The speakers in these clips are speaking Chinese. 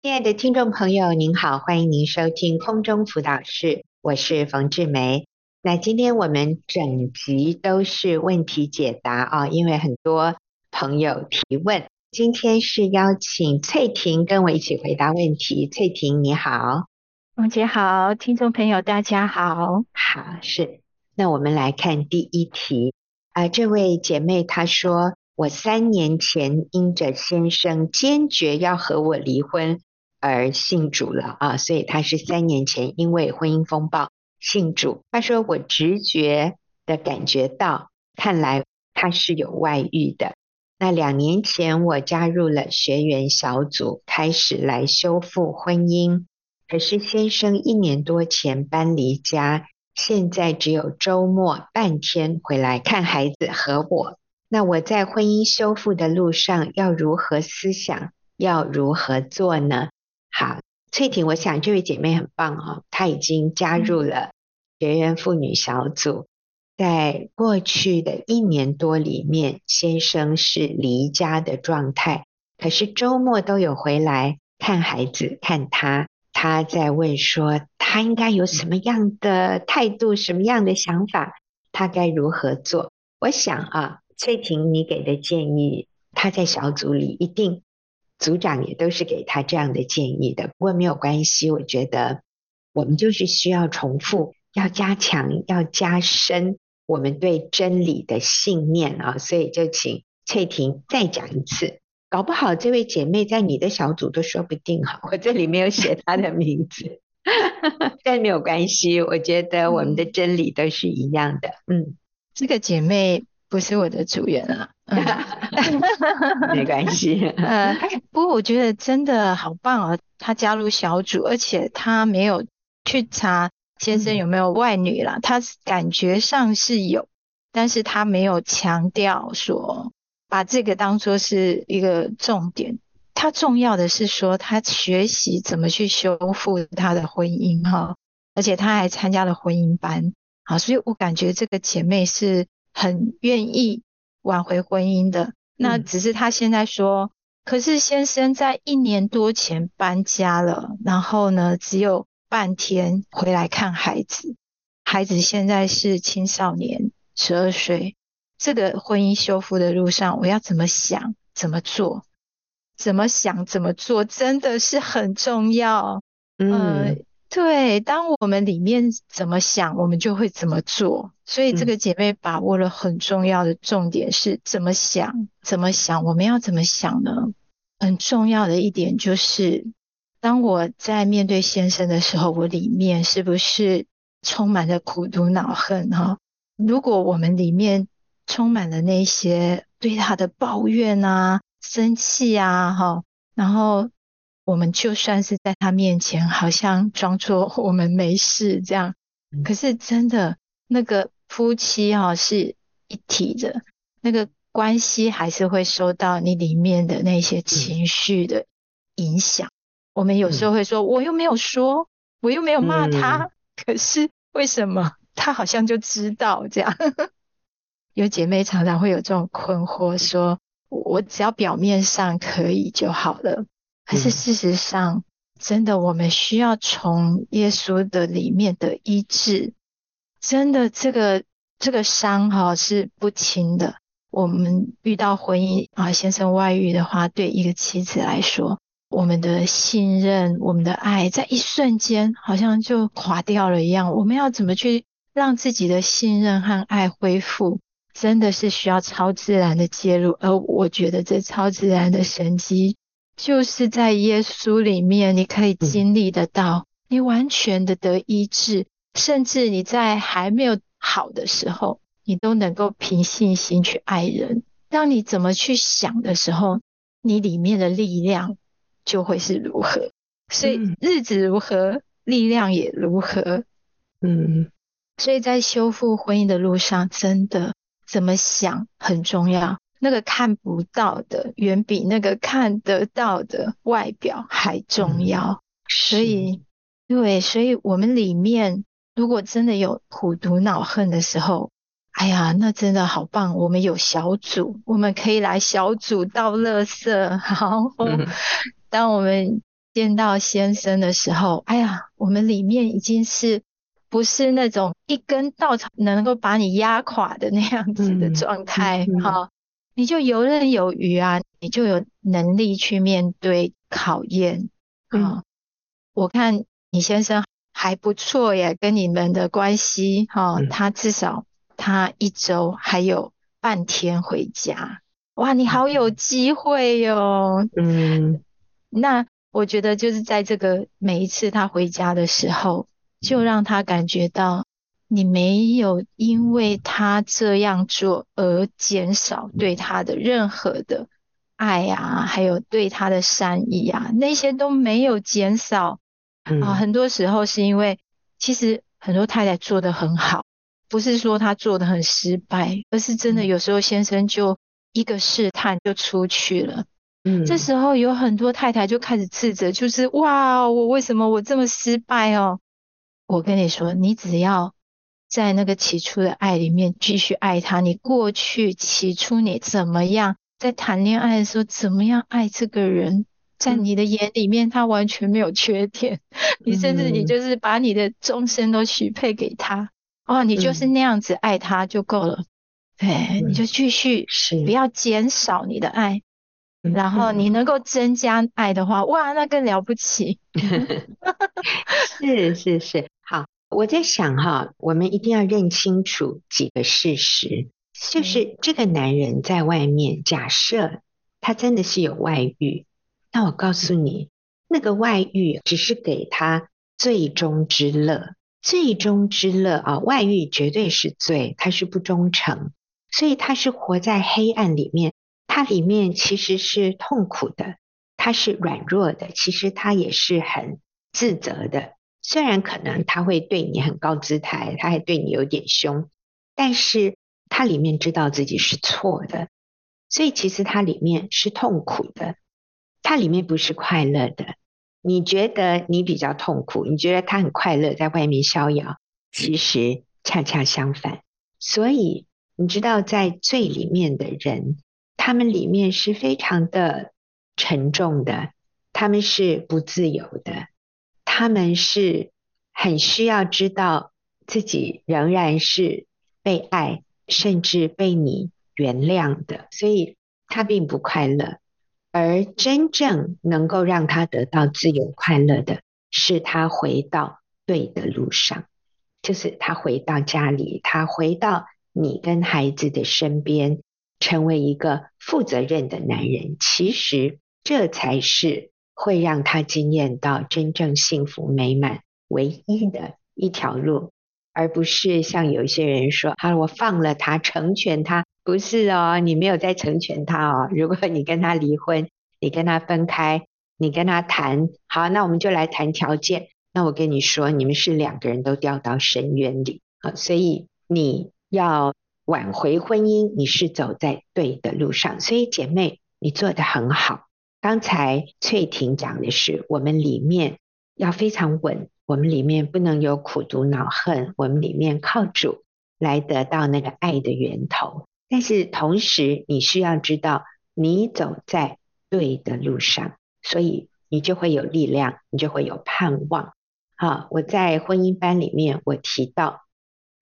亲爱的听众朋友，您好，欢迎您收听空中辅导室，我是冯志梅。那今天我们整集都是问题解答啊，因为很多朋友提问。今天是邀请翠婷跟我一起回答问题。翠婷你好，王姐好，听众朋友大家好。好，是。那我们来看第一题啊，呃，这位姐妹她说，我三年前因着先生坚决要和我离婚。而信主了啊，所以他是三年前因为婚姻风暴信主。他说：“我直觉的感觉到，看来他是有外遇的。那两年前我加入了学员小组，开始来修复婚姻。可是先生一年多前搬离家，现在只有周末半天回来看孩子和我。那我在婚姻修复的路上要如何思想，要如何做呢？”好，翠婷，我想这位姐妹很棒哦，她已经加入了学员妇女小组。在过去的一年多里面，先生是离家的状态，可是周末都有回来看孩子，看他。她在问说，她应该有什么样的态度，什么样的想法，她该如何做？我想啊，翠婷，你给的建议，她在小组里一定。组长也都是给他这样的建议的，不过没有关系。我觉得我们就是需要重复，要加强，要加深我们对真理的信念啊！所以就请翠婷再讲一次，搞不好这位姐妹在你的小组都说不定哈。我这里没有写她的名字，但没有关系。我觉得我们的真理都是一样的。嗯，这个姐妹。不是我的主人啊，嗯、没关系。呃，不过我觉得真的好棒哦，他加入小组，而且他没有去查先生有没有外女啦，他感觉上是有，但是他没有强调说把这个当做是一个重点。他重要的是说他学习怎么去修复他的婚姻哈，而且他还参加了婚姻班，好，所以我感觉这个姐妹是。很愿意挽回婚姻的，那只是他现在说，嗯、可是先生在一年多前搬家了，然后呢，只有半天回来看孩子，孩子现在是青少年，十二岁。这个婚姻修复的路上，我要怎么想，怎么做？怎么想，怎么做，真的是很重要。嗯。呃对，当我们里面怎么想，我们就会怎么做。所以这个姐妹把握了很重要的重点是怎么想，怎么想，我们要怎么想呢？很重要的一点就是，当我在面对先生的时候，我里面是不是充满了苦毒恼恨？哈，如果我们里面充满了那些对他的抱怨啊、生气啊，哈，然后。我们就算是在他面前，好像装作我们没事这样，可是真的那个夫妻哈是一体的，那个关系还是会受到你里面的那些情绪的影响。我们有时候会说，我又没有说，我又没有骂他，可是为什么他好像就知道这样？有姐妹常常会有这种困惑，说我只要表面上可以就好了。可是事实上，真的，我们需要从耶稣的里面的医治。真的，这个这个伤哈是不轻的。我们遇到婚姻啊，先生外遇的话，对一个妻子来说，我们的信任、我们的爱，在一瞬间好像就垮掉了一样。我们要怎么去让自己的信任和爱恢复？真的是需要超自然的介入。而我觉得这超自然的神迹。就是在耶稣里面，你可以经历得到，你完全的得医治，甚至你在还没有好的时候，你都能够凭信心去爱人。当你怎么去想的时候，你里面的力量就会是如何。所以日子如何，力量也如何。嗯，所以在修复婚姻的路上，真的怎么想很重要。那个看不到的，远比那个看得到的外表还重要。嗯、所以，对，所以我们里面如果真的有苦毒恼恨的时候，哎呀，那真的好棒！我们有小组，我们可以来小组倒垃圾。好，嗯、当我们见到先生的时候，哎呀，我们里面已经是不是那种一根稻草能够把你压垮的那样子的状态？哈、嗯哦，你就游刃有余啊，你就有能力去面对考验啊、嗯哦。我看你先生还不错耶，跟你们的关系哈、哦嗯，他至少他一周还有半天回家。哇，你好有机会哟、哦。嗯，那。我觉得就是在这个每一次他回家的时候，就让他感觉到你没有因为他这样做而减少对他的任何的爱啊，还有对他的善意啊，那些都没有减少啊。很多时候是因为其实很多太太做得很好，不是说他做得很失败，而是真的有时候先生就一个试探就出去了。嗯，这时候有很多太太就开始自责，就是哇，我为什么我这么失败哦？我跟你说，你只要在那个起初的爱里面继续爱他，你过去起初你怎么样，在谈恋爱的时候怎么样爱这个人，在你的眼里面他完全没有缺点，你甚至你就是把你的终身都许配给他，哦，你就是那样子爱他就够了，对，你就继续，不要减少你的爱。然后你能够增加爱的话，哇，那更了不起。是 是是，好，我在想哈，我们一定要认清楚几个事实，就是这个男人在外面，假设他真的是有外遇，那我告诉你，那个外遇只是给他最终之乐，最终之乐啊，外遇绝对是罪，他是不忠诚，所以他是活在黑暗里面。他里面其实是痛苦的，他是软弱的，其实他也是很自责的。虽然可能他会对你很高姿态，他还对你有点凶，但是他里面知道自己是错的，所以其实他里面是痛苦的，他里面不是快乐的。你觉得你比较痛苦，你觉得他很快乐，在外面逍遥，其实恰恰相反。所以你知道，在最里面的人。他们里面是非常的沉重的，他们是不自由的，他们是很需要知道自己仍然是被爱，甚至被你原谅的，所以他并不快乐。而真正能够让他得到自由快乐的，是他回到对的路上，就是他回到家里，他回到你跟孩子的身边。成为一个负责任的男人，其实这才是会让他惊艳到真正幸福美满唯一的一条路，而不是像有一些人说：“好，我放了他，成全他。”不是哦，你没有在成全他哦。如果你跟他离婚，你跟他分开，你跟他谈，好，那我们就来谈条件。那我跟你说，你们是两个人都掉到深渊里啊，所以你要。挽回婚姻，你是走在对的路上，所以姐妹，你做得很好。刚才翠婷讲的是，我们里面要非常稳，我们里面不能有苦毒恼恨，我们里面靠主来得到那个爱的源头。但是同时，你需要知道，你走在对的路上，所以你就会有力量，你就会有盼望。好，我在婚姻班里面，我提到，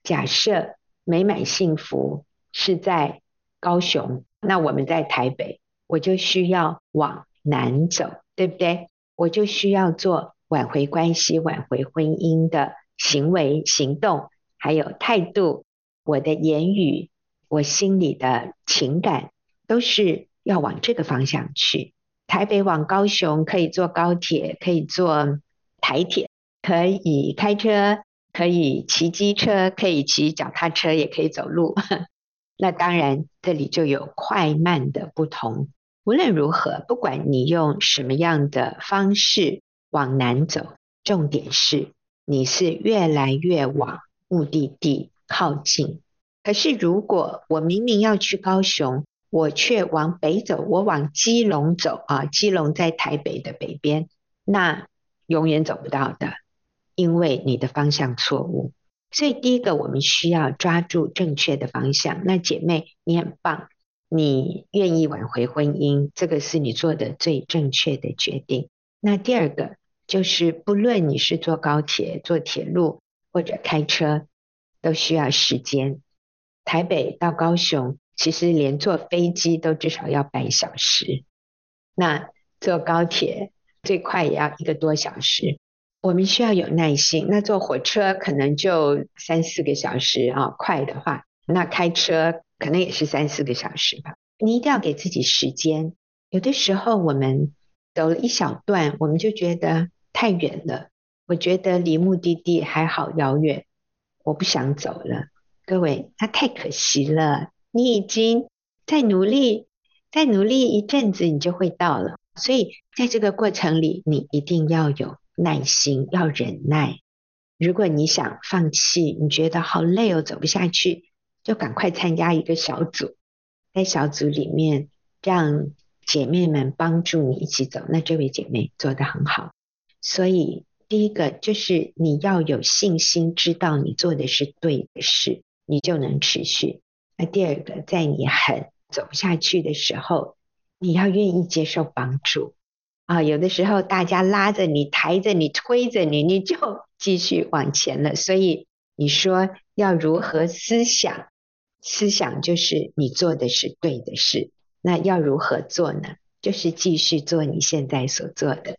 假设。美满幸福是在高雄，那我们在台北，我就需要往难走，对不对？我就需要做挽回关系、挽回婚姻的行为、行动，还有态度，我的言语，我心里的情感，都是要往这个方向去。台北往高雄可以坐高铁，可以坐台铁，可以开车。可以骑机车，可以骑脚踏车，也可以走路。那当然，这里就有快慢的不同。无论如何，不管你用什么样的方式往南走，重点是你是越来越往目的地靠近。可是，如果我明明要去高雄，我却往北走，我往基隆走啊，基隆在台北的北边，那永远走不到的。因为你的方向错误，所以第一个我们需要抓住正确的方向。那姐妹，你很棒，你愿意挽回婚姻，这个是你做的最正确的决定。那第二个就是，不论你是坐高铁、坐铁路或者开车，都需要时间。台北到高雄，其实连坐飞机都至少要半小时。那坐高铁最快也要一个多小时。我们需要有耐心。那坐火车可能就三四个小时啊，快的话，那开车可能也是三四个小时吧。你一定要给自己时间。有的时候我们走了一小段，我们就觉得太远了。我觉得离目的地还好遥远，我不想走了。各位，那太可惜了。你已经在努力，再努力一阵子，你就会到了。所以，在这个过程里，你一定要有耐心，要忍耐。如果你想放弃，你觉得好累哦，走不下去，就赶快参加一个小组，在小组里面，让姐妹们帮助你一起走。那这位姐妹做得很好。所以，第一个就是你要有信心，知道你做的是对的事。你就能持续。那第二个，在你很走下去的时候，你要愿意接受帮助啊。有的时候大家拉着你、抬着你、推着你，你就继续往前了。所以你说要如何思想？思想就是你做的是对的事。那要如何做呢？就是继续做你现在所做的。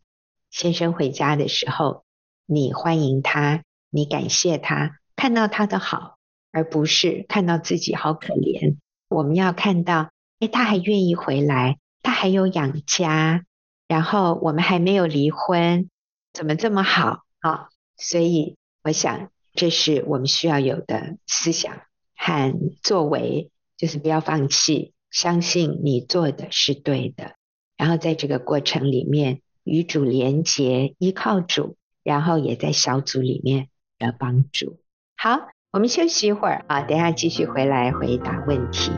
先生回家的时候，你欢迎他，你感谢他，看到他的好。而不是看到自己好可怜，我们要看到，哎，他还愿意回来，他还有养家，然后我们还没有离婚，怎么这么好啊？所以我想，这是我们需要有的思想和作为，就是不要放弃，相信你做的是对的，然后在这个过程里面与主连结，依靠主，然后也在小组里面的帮助。好。我们休息一会儿啊，等下继续回来回答问题。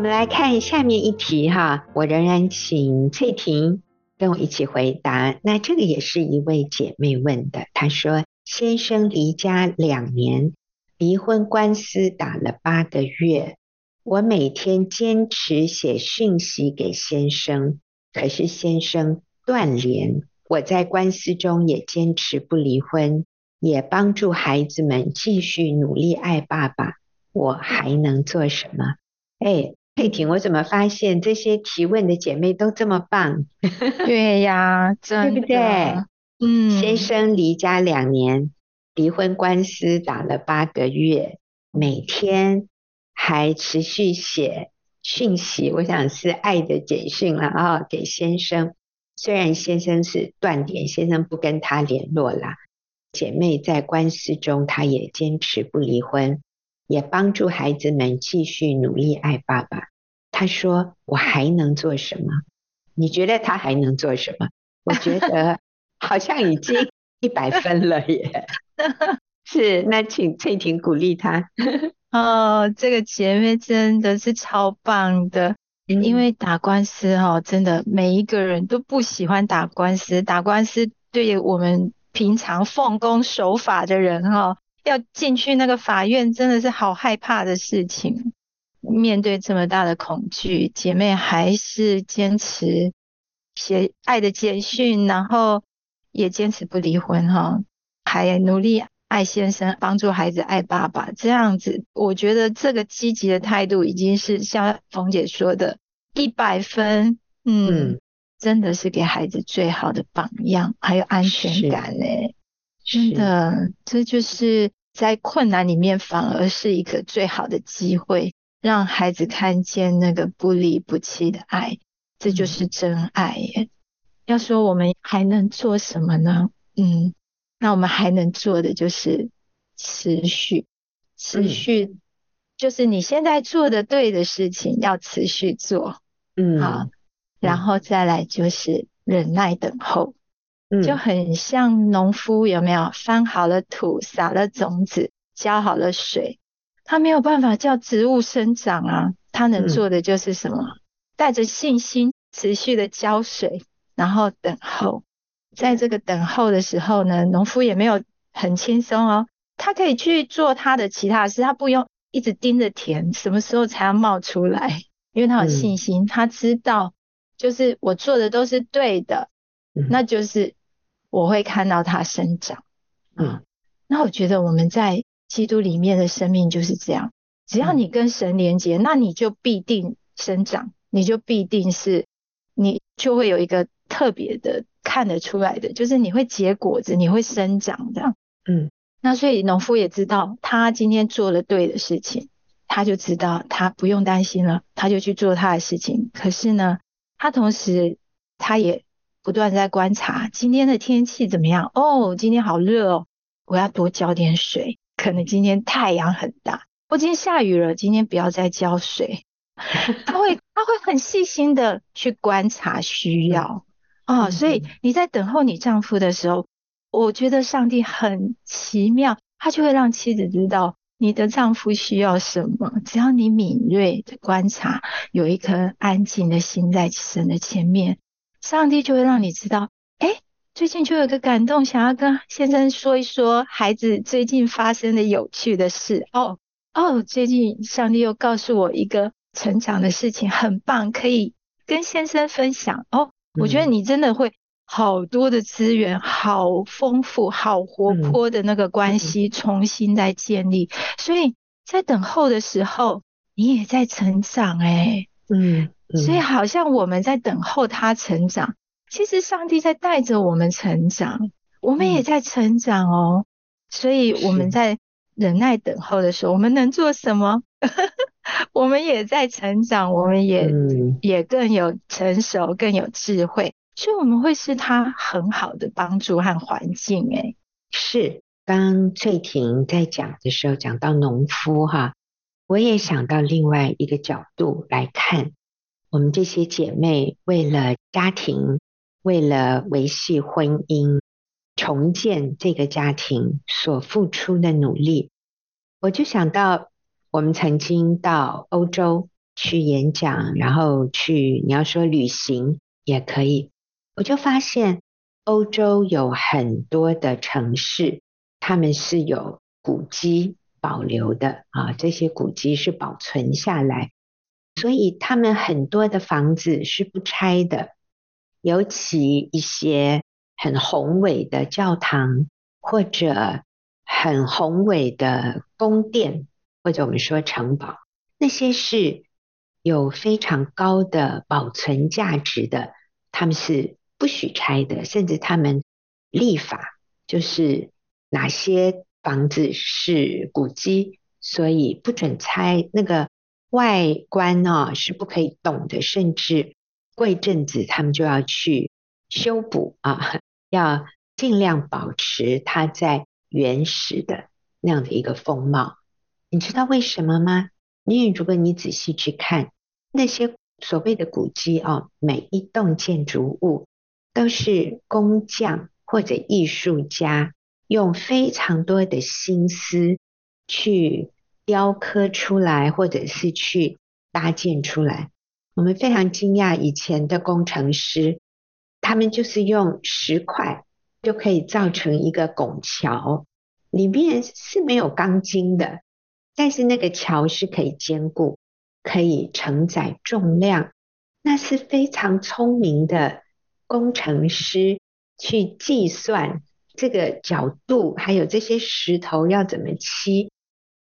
我们来看下面一题哈，我仍然请翠婷跟我一起回答。那这个也是一位姐妹问的，她说。先生离家两年，离婚官司打了八个月。我每天坚持写讯息给先生，可是先生断联。我在官司中也坚持不离婚，也帮助孩子们继续努力爱爸爸。我还能做什么？哎，佩婷，我怎么发现这些提问的姐妹都这么棒？对呀，对不对？嗯，先生离家两年，离婚官司打了八个月，每天还持续写讯息，我想是爱的简讯了啊，给先生。虽然先生是断点，先生不跟他联络啦。姐妹在官司中，她也坚持不离婚，也帮助孩子们继续努力爱爸爸。她说：“我还能做什么？你觉得他还能做什么？”我觉得。好像已经一百分了耶！是，那请翠婷鼓励他。哦，这个姐妹真的是超棒的，嗯、因为打官司哈、哦，真的每一个人都不喜欢打官司。打官司对于我们平常奉公守法的人哈、哦，要进去那个法院真的是好害怕的事情。面对这么大的恐惧，姐妹还是坚持写爱的简讯，然后。也坚持不离婚哈，还努力爱先生，帮助孩子爱爸爸，这样子，我觉得这个积极的态度已经是像冯姐说的，一百分，嗯，嗯真的是给孩子最好的榜样，还有安全感呢，真的，这就是在困难里面反而是一个最好的机会，让孩子看见那个不离不弃的爱，这就是真爱耶。要说我们还能做什么呢？嗯，那我们还能做的就是持续，持续，就是你现在做的对的事情要持续做，嗯，好，然后再来就是忍耐等候，嗯，就很像农夫有没有翻好了土，撒了种子，浇好了水，他没有办法叫植物生长啊，他能做的就是什么？带着信心持续的浇水。然后等候。在这个等候的时候呢，农夫也没有很轻松哦，他可以去做他的其他事，他不用一直盯着田，什么时候才要冒出来？因为他有信心，嗯、他知道就是我做的都是对的，嗯、那就是我会看到它生长。嗯，那我觉得我们在基督里面的生命就是这样，只要你跟神连接，那你就必定生长，你就必定是，你就会有一个特别的。看得出来的，就是你会结果子，你会生长这样。嗯，那所以农夫也知道他今天做了对的事情，他就知道他不用担心了，他就去做他的事情。可是呢，他同时他也不断在观察今天的天气怎么样。哦，今天好热哦，我要多浇点水。可能今天太阳很大，我今天下雨了，今天不要再浇水。他会他会很细心的去观察需要。啊、哦，所以你在等候你丈夫的时候，我觉得上帝很奇妙，他就会让妻子知道你的丈夫需要什么。只要你敏锐的观察，有一颗安静的心在神的前面，上帝就会让你知道，哎，最近就有个感动，想要跟先生说一说孩子最近发生的有趣的事。哦哦，最近上帝又告诉我一个成长的事情，很棒，可以跟先生分享。哦。我觉得你真的会好多的资源，好丰富、好活泼的那个关系重新再建立，所以在等候的时候，你也在成长哎，嗯，所以好像我们在等候他成长，其实上帝在带着我们成长，我们也在成长哦，所以我们在忍耐等候的时候，我们能做什么？我们也在成长，我们也、嗯、也更有成熟，更有智慧，所以我们会是他很好的帮助和环境。诶，是。当翠婷在讲的时候，讲到农夫哈，我也想到另外一个角度来看，我们这些姐妹为了家庭，为了维系婚姻，重建这个家庭所付出的努力，我就想到。我们曾经到欧洲去演讲，然后去你要说旅行也可以。我就发现欧洲有很多的城市，他们是有古迹保留的啊，这些古迹是保存下来，所以他们很多的房子是不拆的，尤其一些很宏伟的教堂或者很宏伟的宫殿。或者我们说城堡，那些是有非常高的保存价值的，他们是不许拆的，甚至他们立法就是哪些房子是古迹，所以不准拆。那个外观啊是不可以动的，甚至过一阵子他们就要去修补啊，要尽量保持它在原始的那样的一个风貌。你知道为什么吗？因为如果你仔细去看那些所谓的古迹哦，每一栋建筑物都是工匠或者艺术家用非常多的心思去雕刻出来，或者是去搭建出来。我们非常惊讶，以前的工程师他们就是用石块就可以造成一个拱桥，里面是没有钢筋的。但是那个桥是可以坚固，可以承载重量，那是非常聪明的工程师去计算这个角度，还有这些石头要怎么砌，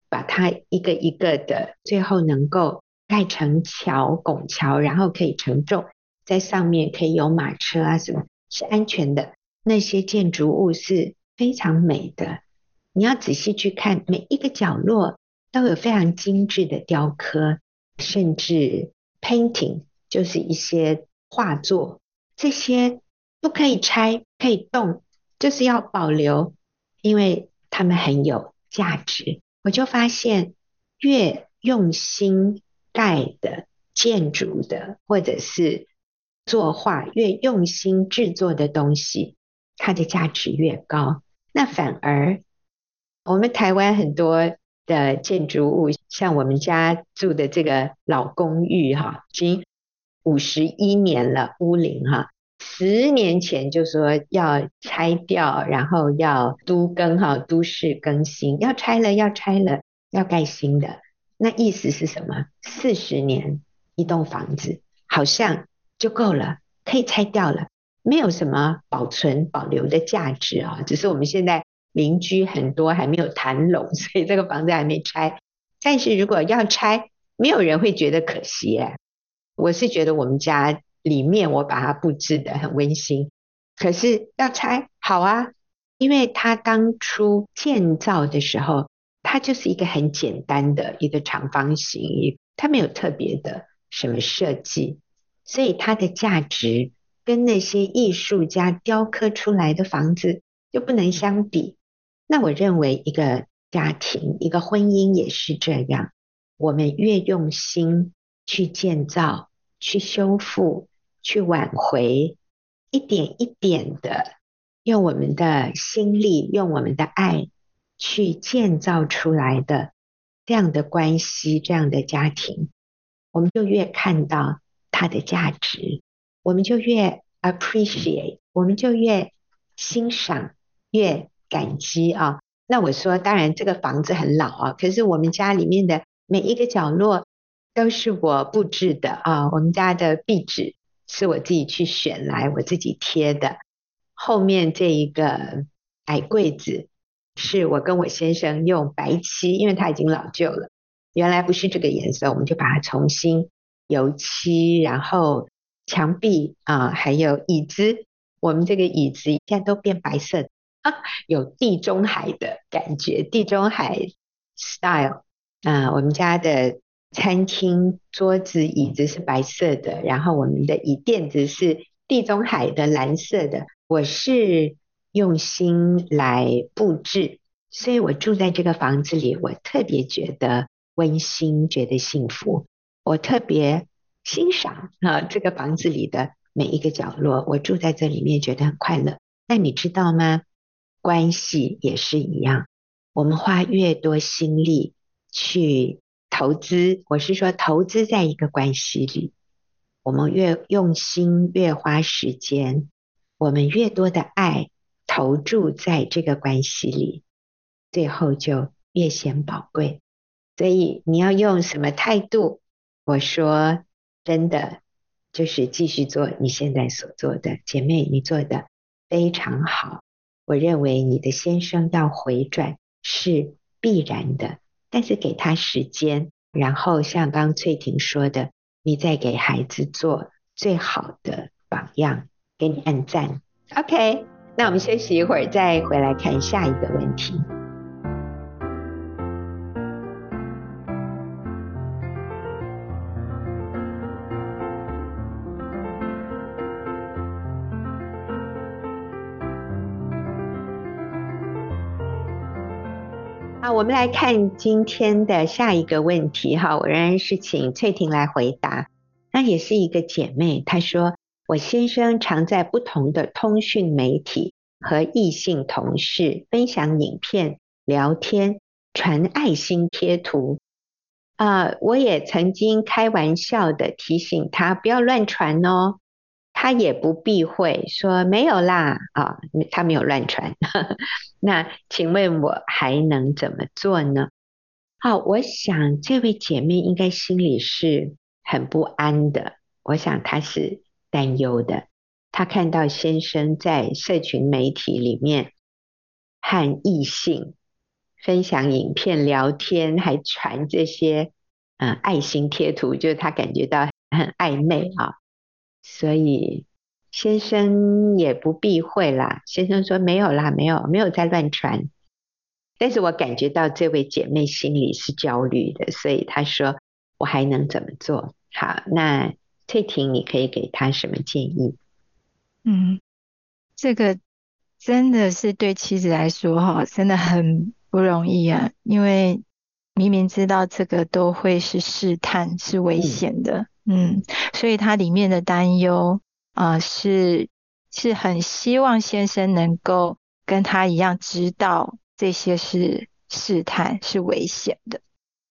把它一个一个的，最后能够盖成桥、拱桥，然后可以承重，在上面可以有马车啊什么，是安全的。那些建筑物是非常美的，你要仔细去看每一个角落。都有非常精致的雕刻，甚至 painting 就是一些画作，这些不可以拆，可以动，就是要保留，因为它们很有价值。我就发现，越用心盖的建筑的，或者是作画，越用心制作的东西，它的价值越高。那反而我们台湾很多。的建筑物，像我们家住的这个老公寓哈，已经五十一年了，屋龄哈，十年前就说要拆掉，然后要都更哈，都市更新，要拆了，要拆了，要盖新的。那意思是什么？四十年一栋房子，好像就够了，可以拆掉了，没有什么保存保留的价值啊。只是我们现在邻居很多还没有谈拢，所以这个房子还没拆。但是如果要拆，没有人会觉得可惜哎。我是觉得我们家里面我把它布置得很温馨，可是要拆好啊，因为它当初建造的时候。它就是一个很简单的一个长方形，它没有特别的什么设计，所以它的价值跟那些艺术家雕刻出来的房子就不能相比。那我认为一个家庭、一个婚姻也是这样，我们越用心去建造、去修复、去挽回，一点一点的用我们的心力、用我们的爱。去建造出来的这样的关系，这样的家庭，我们就越看到它的价值，我们就越 appreciate，我们就越欣赏，越感激啊。那我说，当然这个房子很老啊，可是我们家里面的每一个角落都是我布置的啊。我们家的壁纸是我自己去选来，我自己贴的。后面这一个矮柜子。是我跟我先生用白漆，因为它已经老旧了，原来不是这个颜色，我们就把它重新油漆，然后墙壁啊，还有椅子，我们这个椅子现在都变白色，啊，有地中海的感觉，地中海 style 啊，我们家的餐厅桌子椅子是白色的，然后我们的椅垫子是地中海的蓝色的，我是。用心来布置，所以我住在这个房子里，我特别觉得温馨，觉得幸福。我特别欣赏啊，这个房子里的每一个角落，我住在这里面觉得很快乐。那你知道吗？关系也是一样，我们花越多心力去投资，我是说投资在一个关系里，我们越用心，越花时间，我们越多的爱。投注在这个关系里，最后就越显宝贵。所以你要用什么态度？我说真的，就是继续做你现在所做的，姐妹，你做的非常好。我认为你的先生要回转是必然的，但是给他时间，然后像刚翠婷说的，你再给孩子做最好的榜样，给你按赞。OK。那我们休息一会儿，再回来看下一个问题。好，我们来看今天的下一个问题。哈，我仍然是请翠婷来回答。那也是一个姐妹，她说。我先生常在不同的通讯媒体和异性同事分享影片、聊天、传爱心贴图。啊、我也曾经开玩笑的提醒他不要乱传哦，他也不避讳说没有啦，啊，他没有乱传。那请问我还能怎么做呢？好，我想这位姐妹应该心里是很不安的，我想她是。担忧的，他看到先生在社群媒体里面和异性分享影片、聊天，还传这些嗯爱心贴图，就是他感觉到很暧昧啊。所以先生也不避讳啦，先生说没有啦，没有，没有在乱传。但是我感觉到这位姐妹心里是焦虑的，所以她说我还能怎么做？好，那。翠婷，你可以给他什么建议？嗯，这个真的是对妻子来说哈，真的很不容易啊，因为明明知道这个都会是试探，是危险的，嗯，嗯，所以他里面的担忧啊，是是很希望先生能够跟他一样知道这些是试探，是危险的。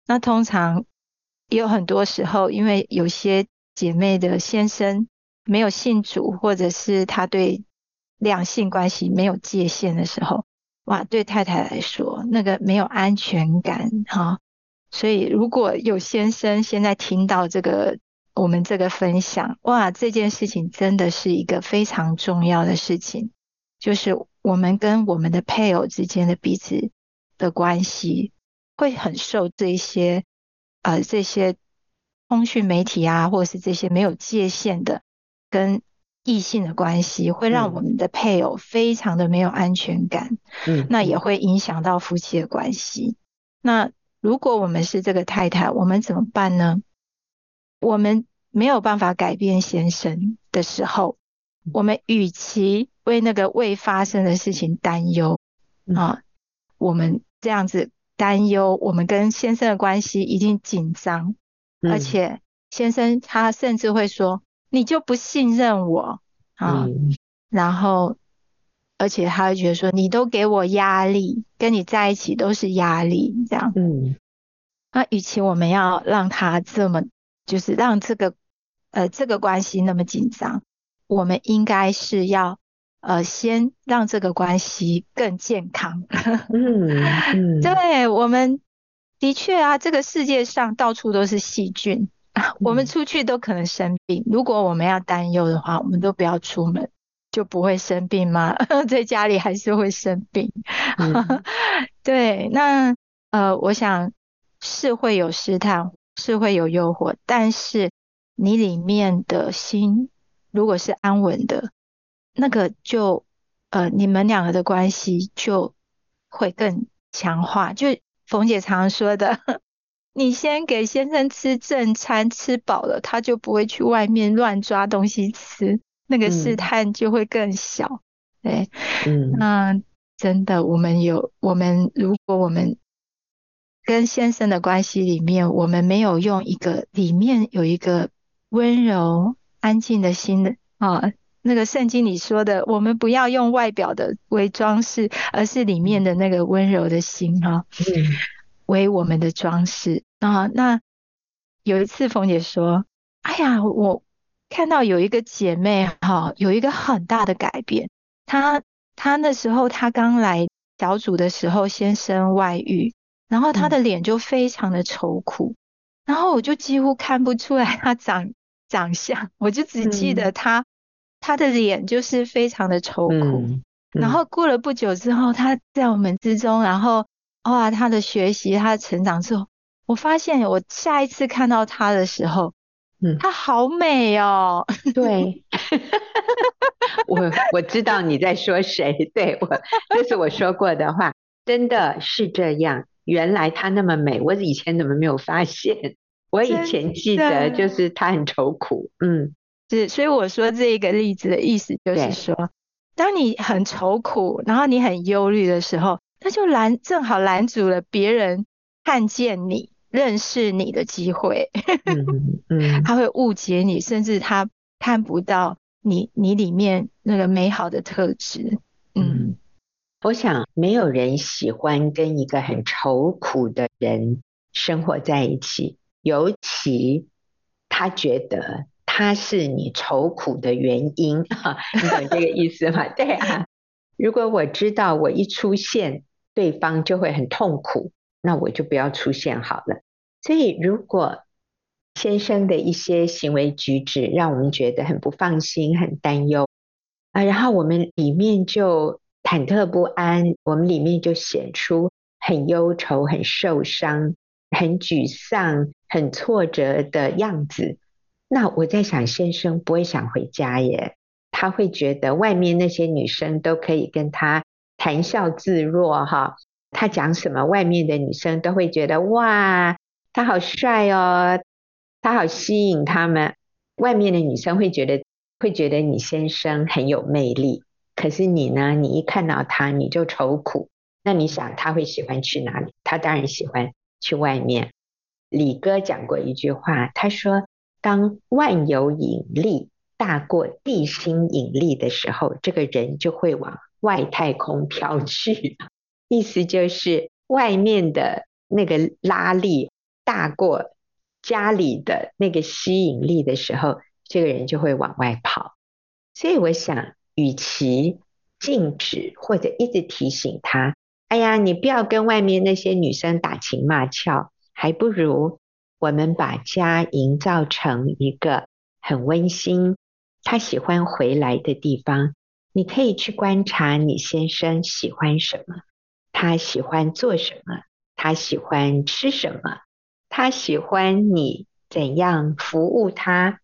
那通常也有很多时候，因为有些。姐妹的先生没有信主，或者是他对两性关系没有界限的时候，哇，对太太来说，那个没有安全感哈。所以如果有先生现在听到这个我们这个分享，哇，这件事情真的是一个非常重要的事情，就是我们跟我们的配偶之间的彼此的关系，会很受这些呃这些通讯媒体啊，或者是这些没有界限的。跟异性的关系会让我们的配偶非常的没有安全感，嗯，那也会影响到夫妻的关系。那如果我们是这个太太，我们怎么办呢？我们没有办法改变先生的时候，我们与其为那个未发生的事情担忧啊，我们这样子担忧，我们跟先生的关系已经紧张，而且先生他甚至会说。你就不信任我啊？嗯、然后，而且他会觉得说，你都给我压力，跟你在一起都是压力，这样。嗯。那与其我们要让他这么，就是让这个呃这个关系那么紧张，我们应该是要呃先让这个关系更健康。嗯嗯。对，我们的确啊，这个世界上到处都是细菌。我们出去都可能生病，如果我们要担忧的话，我们都不要出门，就不会生病吗？在家里还是会生病。嗯、对，那呃，我想是会有试探，是会有诱惑，但是你里面的心如果是安稳的，那个就呃，你们两个的关系就会更强化。就冯姐常说的。你先给先生吃正餐，吃饱了，他就不会去外面乱抓东西吃，那个试探就会更小。嗯、对，嗯，那真的，我们有我们，如果我们跟先生的关系里面，我们没有用一个里面有一个温柔安静的心的啊，那个圣经里说的，我们不要用外表的为装饰，而是里面的那个温柔的心哈。嗯。为我们的装饰啊，那有一次冯姐说：“哎呀，我看到有一个姐妹哈，有一个很大的改变。她她那时候她刚来小组的时候，先生外遇，然后她的脸就非常的愁苦，然后我就几乎看不出来她长长相，我就只记得她她的脸就是非常的愁苦。然后过了不久之后，他在我们之中，然后。”哇，他的学习，他的成长之后，我发现我下一次看到他的时候，嗯，他好美哦。对，我我知道你在说谁，对我，这是我说过的话，真的是这样。原来他那么美，我以前怎么没有发现？我以前记得就是他很愁苦，嗯，是，所以我说这个例子的意思就是说，当你很愁苦，然后你很忧虑的时候。他就拦，正好拦阻了别人看见你、认识你的机会。嗯嗯，他会误解你，甚至他看不到你你里面那个美好的特质。嗯，我想没有人喜欢跟一个很愁苦的人生活在一起，尤其他觉得他是你愁苦的原因。你懂这个意思吗？对啊，如果我知道我一出现。对方就会很痛苦，那我就不要出现好了。所以，如果先生的一些行为举止让我们觉得很不放心、很担忧啊，然后我们里面就忐忑不安，我们里面就显出很忧愁、很受伤、很沮丧、很挫折的样子。那我在想，先生不会想回家耶，他会觉得外面那些女生都可以跟他。谈笑自若哈，他讲什么，外面的女生都会觉得哇，他好帅哦，他好吸引他们。外面的女生会觉得会觉得你先生很有魅力，可是你呢，你一看到他你就愁苦。那你想他会喜欢去哪里？他当然喜欢去外面。李哥讲过一句话，他说：当万有引力大过地心引力的时候，这个人就会往。外太空飘去，意思就是外面的那个拉力大过家里的那个吸引力的时候，这个人就会往外跑。所以我想，与其禁止或者一直提醒他，哎呀，你不要跟外面那些女生打情骂俏，还不如我们把家营造成一个很温馨、他喜欢回来的地方。你可以去观察你先生喜欢什么，他喜欢做什么，他喜欢吃什么，他喜欢你怎样服务他。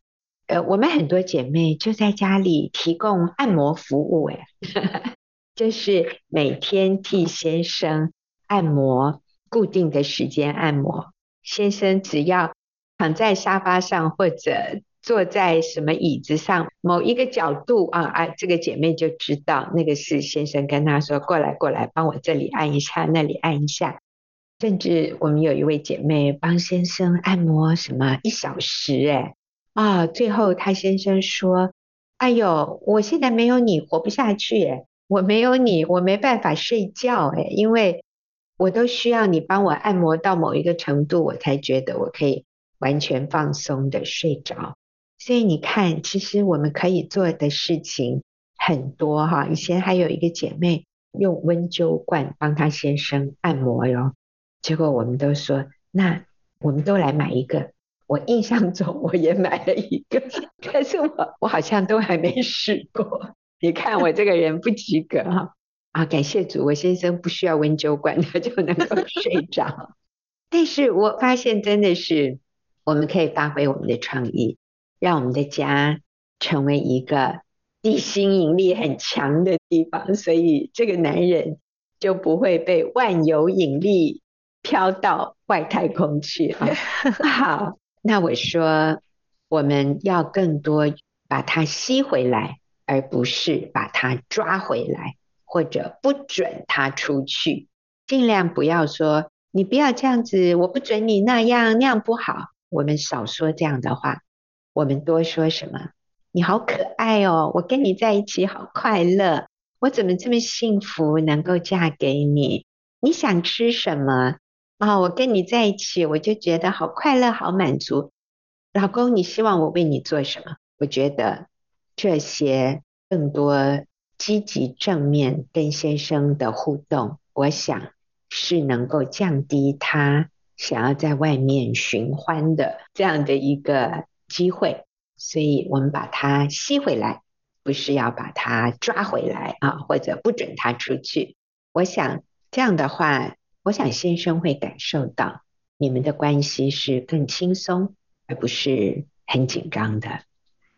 呃，我们很多姐妹就在家里提供按摩服务，哎，就是每天替先生按摩，固定的时间按摩。先生只要躺在沙发上或者。坐在什么椅子上，某一个角度啊啊，这个姐妹就知道那个是先生跟她说，过来过来，帮我这里按一下，那里按一下。甚至我们有一位姐妹帮先生按摩什么一小时，哎啊，最后她先生说：“哎呦，我现在没有你活不下去，哎，我没有你我没办法睡觉，哎，因为我都需要你帮我按摩到某一个程度，我才觉得我可以完全放松的睡着。”所以你看，其实我们可以做的事情很多哈。以前还有一个姐妹用温灸罐帮她先生按摩哟，结果我们都说，那我们都来买一个。我印象中我也买了一个，但是我我好像都还没试过。你看我这个人不及格哈啊！感谢主，我先生不需要温灸罐，他 就能够睡着。但是我发现真的是，我们可以发挥我们的创意。让我们的家成为一个地心引力很强的地方，所以这个男人就不会被万有引力飘到外太空去啊。好，那我说我们要更多把它吸回来，而不是把它抓回来，或者不准他出去。尽量不要说你不要这样子，我不准你那样，那样不好。我们少说这样的话。我们多说什么？你好可爱哦！我跟你在一起好快乐，我怎么这么幸福能够嫁给你？你想吃什么？啊、哦，我跟你在一起，我就觉得好快乐，好满足。老公，你希望我为你做什么？我觉得这些更多积极正面跟先生的互动，我想是能够降低他想要在外面寻欢的这样的一个。机会，所以我们把它吸回来，不是要把它抓回来啊，或者不准他出去。我想这样的话，我想先生会感受到你们的关系是更轻松，而不是很紧张的。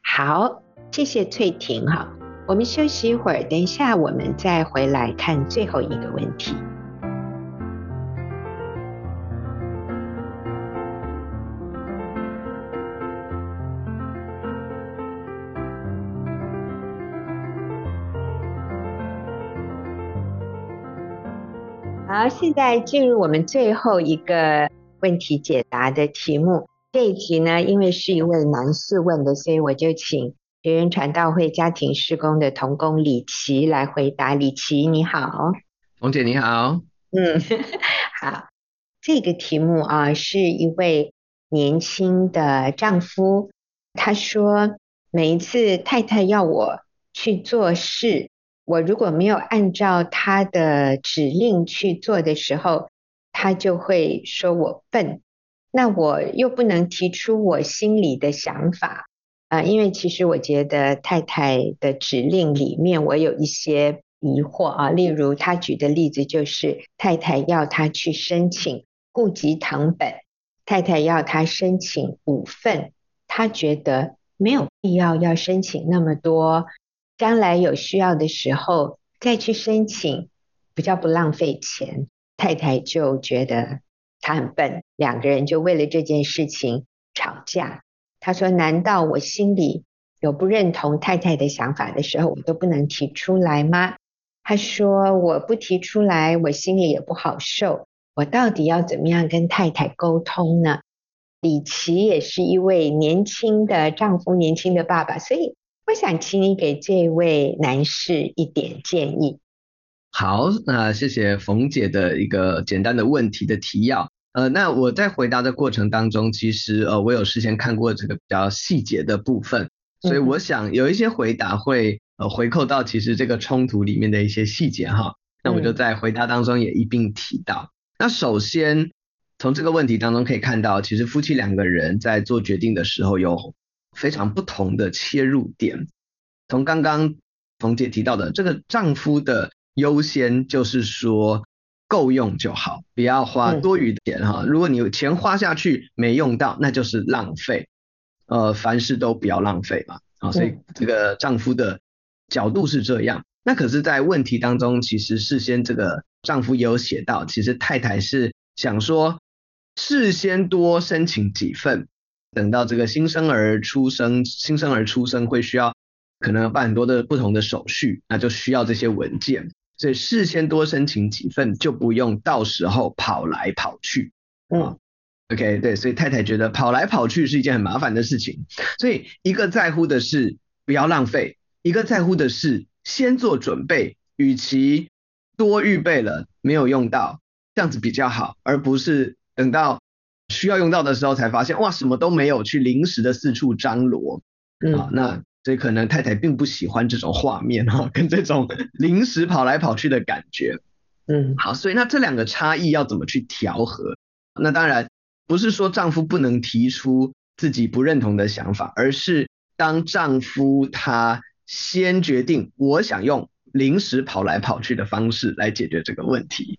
好，谢谢翠婷哈，我们休息一会儿，等一下我们再回来看最后一个问题。好，现在进入我们最后一个问题解答的题目。这一题呢，因为是一位男士问的，所以我就请学员传道会家庭施工的童工李琦来回答。李琦，你好。冯姐，你好。嗯，好。这个题目啊，是一位年轻的丈夫，他说，每一次太太要我去做事。我如果没有按照她的指令去做的时候，她就会说我笨。那我又不能提出我心里的想法啊，因为其实我觉得太太的指令里面我有一些疑惑啊。例如他举的例子就是太太要他去申请户籍堂本，太太要他申请五份，他觉得没有必要要申请那么多。将来有需要的时候再去申请，比较不浪费钱。太太就觉得他很笨，两个人就为了这件事情吵架。他说：“难道我心里有不认同太太的想法的时候，我都不能提出来吗？”他说：“我不提出来，我心里也不好受。我到底要怎么样跟太太沟通呢？”李琦也是一位年轻的丈夫，年轻的爸爸，所以。我想请你给这位男士一点建议。好，那谢谢冯姐的一个简单的问题的提要。呃，那我在回答的过程当中，其实呃，我有事先看过这个比较细节的部分。所以我想有一些回答会呃回扣到其实这个冲突里面的一些细节哈。那我就在回答当中也一并提到。那首先从这个问题当中可以看到，其实夫妻两个人在做决定的时候有非常不同的切入点。从刚刚冯姐提到的这个丈夫的优先就是说够用就好，不要花多余的钱哈。如果你有钱花下去没用到，那就是浪费。呃，凡事都不要浪费嘛。啊，所以这个丈夫的角度是这样。那可是，在问题当中，其实事先这个丈夫也有写到，其实太太是想说，事先多申请几份，等到这个新生儿出生，新生儿出生会需要可能办很多的不同的手续，那就需要这些文件，所以事先多申请几份，就不用到时候跑来跑去。嗯，OK，对，所以太太觉得跑来跑去是一件很麻烦的事情，所以一个在乎的是不要浪费，一个在乎的是。先做准备，与其多预备了没有用到，这样子比较好，而不是等到需要用到的时候才发现，哇，什么都没有，去临时的四处张罗。嗯，啊，那所以可能太太并不喜欢这种画面哈，跟这种临时跑来跑去的感觉。嗯，好，所以那这两个差异要怎么去调和？那当然不是说丈夫不能提出自己不认同的想法，而是当丈夫他。先决定我想用临时跑来跑去的方式来解决这个问题，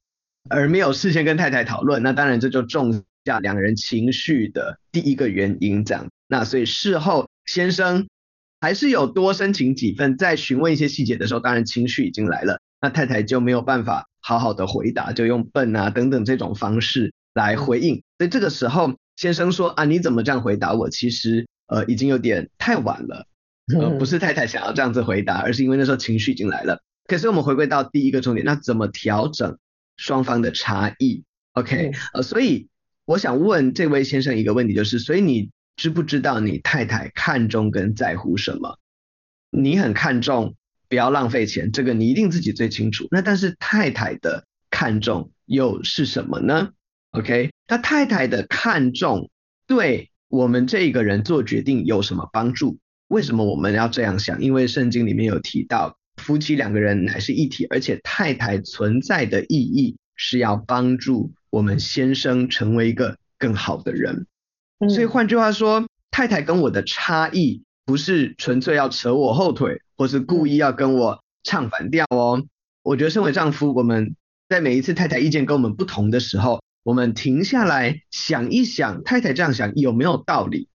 而没有事先跟太太讨论，那当然这就种下两个人情绪的第一个原因。这样，那所以事后先生还是有多申请几份，在询问一些细节的时候，当然情绪已经来了，那太太就没有办法好好的回答，就用笨啊等等这种方式来回应。所以这个时候先生说啊，你怎么这样回答我？其实呃已经有点太晚了。呃，不是太太想要这样子回答，而是因为那时候情绪已经来了。可是我们回归到第一个重点，那怎么调整双方的差异？OK，呃，所以我想问这位先生一个问题，就是，所以你知不知道你太太看重跟在乎什么？你很看重不要浪费钱，这个你一定自己最清楚。那但是太太的看重又是什么呢？OK，那太太的看重对我们这一个人做决定有什么帮助？为什么我们要这样想？因为圣经里面有提到，夫妻两个人乃是一体，而且太太存在的意义是要帮助我们先生成为一个更好的人。所以换句话说，太太跟我的差异不是纯粹要扯我后腿，或是故意要跟我唱反调哦。我觉得身为丈夫，我们在每一次太太意见跟我们不同的时候，我们停下来想一想，太太这样想有没有道理？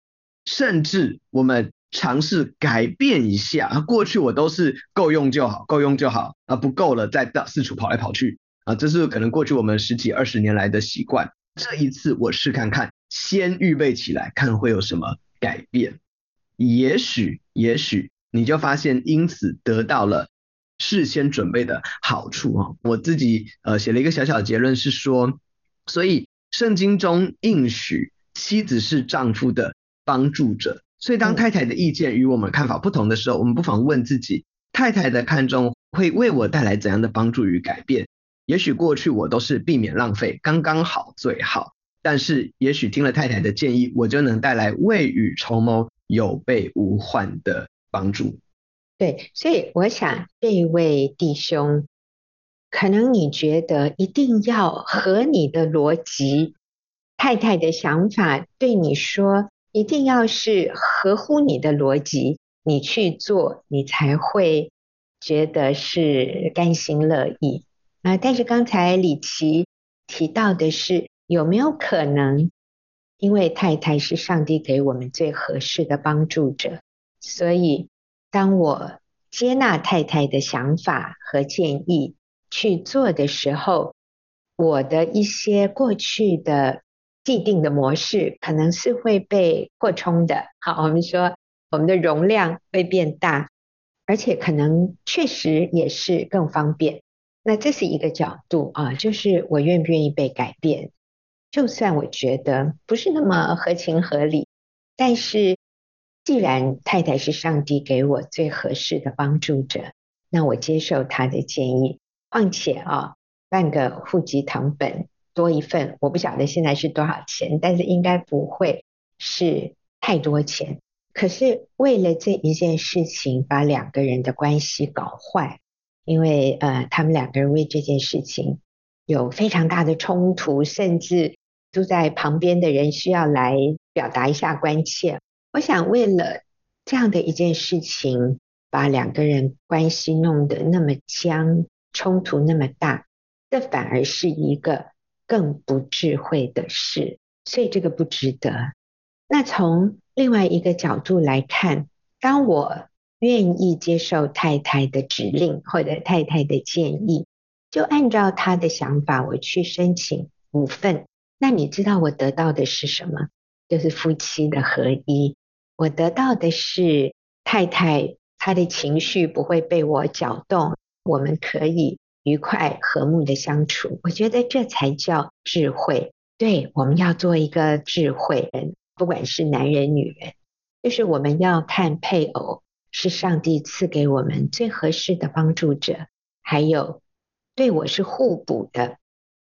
甚至我们。尝试改变一下，过去我都是够用就好，够用就好啊，不够了再到四处跑来跑去啊，这是可能过去我们十几二十年来的习惯。这一次我试看看，先预备起来，看会有什么改变。也许，也许你就发现因此得到了事先准备的好处啊。我自己呃写了一个小小结论是说，所以圣经中应许妻子是丈夫的帮助者。所以，当太太的意见与我们看法不同的时候，我们不妨问自己：太太的看重会为我带来怎样的帮助与改变？也许过去我都是避免浪费，刚刚好最好。但是，也许听了太太的建议，我就能带来未雨绸缪、有备无患的帮助。对，所以我想这位弟兄，可能你觉得一定要合你的逻辑，太太的想法对你说。一定要是合乎你的逻辑，你去做，你才会觉得是甘心乐意啊。但是刚才李琦提到的是，有没有可能，因为太太是上帝给我们最合适的帮助者，所以当我接纳太太的想法和建议去做的时候，我的一些过去的。既定的模式可能是会被扩充的，好，我们说我们的容量会变大，而且可能确实也是更方便。那这是一个角度啊，就是我愿不愿意被改变，就算我觉得不是那么合情合理，但是既然太太是上帝给我最合适的帮助者，那我接受他的建议。况且啊，办个户籍堂本。多一份，我不晓得现在是多少钱，但是应该不会是太多钱。可是为了这一件事情，把两个人的关系搞坏，因为呃，他们两个人为这件事情有非常大的冲突，甚至住在旁边的人需要来表达一下关切。我想为了这样的一件事情，把两个人关系弄得那么僵，冲突那么大，这反而是一个更不智慧的事，所以这个不值得。那从另外一个角度来看，当我愿意接受太太的指令或者太太的建议，就按照她的想法我去申请五份，那你知道我得到的是什么？就是夫妻的合一。我得到的是太太。她的情绪不会被我搅动，我们可以愉快和睦的相处。我觉得这才叫智慧。对，我们要做一个智慧人，不管是男人女人，就是我们要看配偶是上帝赐给我们最合适的帮助者，还有对我是互补的。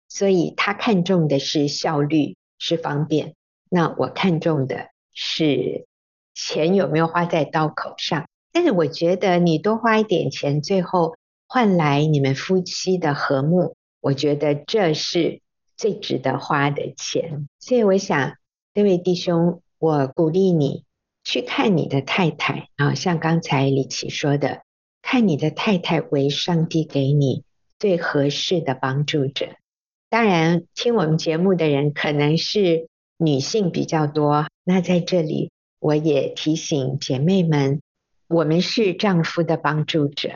所以他看重的是效率，是方便，那我看重的是钱有没有花在刀口上。但是我觉得你多花一点钱，最后换来你们夫妻的和睦，我觉得这是最值得花的钱。所以我想，这位弟兄，我鼓励你去看你的太太啊，像刚才李琦说的，看你的太太为上帝给你最合适的帮助者。当然，听我们节目的人可能是女性比较多，那在这里我也提醒姐妹们。我们是丈夫的帮助者，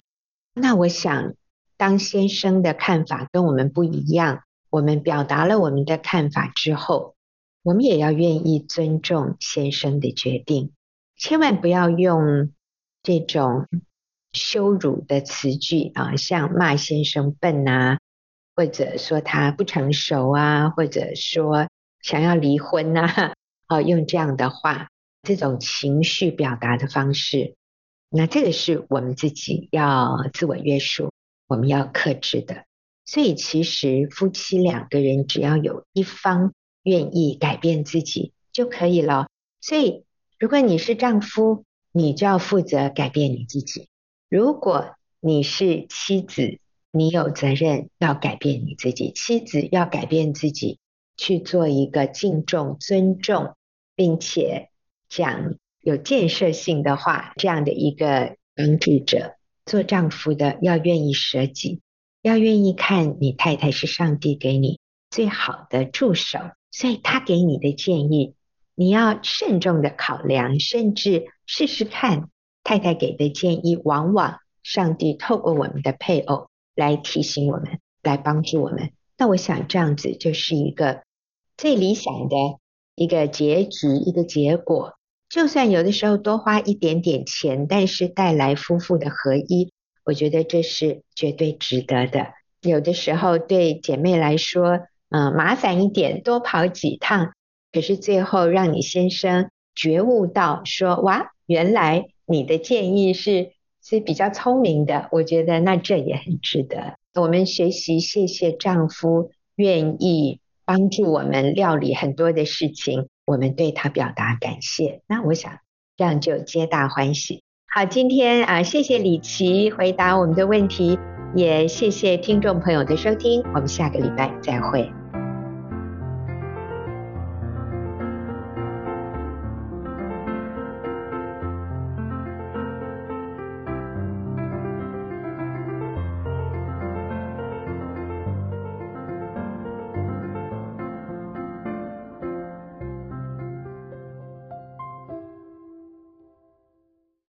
那我想，当先生的看法跟我们不一样，我们表达了我们的看法之后，我们也要愿意尊重先生的决定，千万不要用这种羞辱的词句啊，像骂先生笨啊，或者说他不成熟啊，或者说想要离婚啊，啊，用这样的话，这种情绪表达的方式。那这个是我们自己要自我约束，我们要克制的。所以其实夫妻两个人只要有一方愿意改变自己就可以了。所以如果你是丈夫，你就要负责改变你自己；如果你是妻子，你有责任要改变你自己。妻子要改变自己，去做一个敬重、尊重，并且讲。有建设性的话，这样的一个帮助者，做丈夫的要愿意舍己，要愿意看你太太是上帝给你最好的助手，所以他给你的建议，你要慎重的考量，甚至试试看太太给的建议，往往上帝透过我们的配偶来提醒我们，来帮助我们。那我想这样子就是一个最理想的一个结局，一个结果。就算有的时候多花一点点钱，但是带来夫妇的合一，我觉得这是绝对值得的。有的时候对姐妹来说，嗯，麻烦一点，多跑几趟，可是最后让你先生觉悟到说，哇，原来你的建议是是比较聪明的，我觉得那这也很值得。我们学习，谢谢丈夫愿意帮助我们料理很多的事情。我们对他表达感谢，那我想这样就皆大欢喜。好，今天啊，谢谢李琦回答我们的问题，也谢谢听众朋友的收听，我们下个礼拜再会。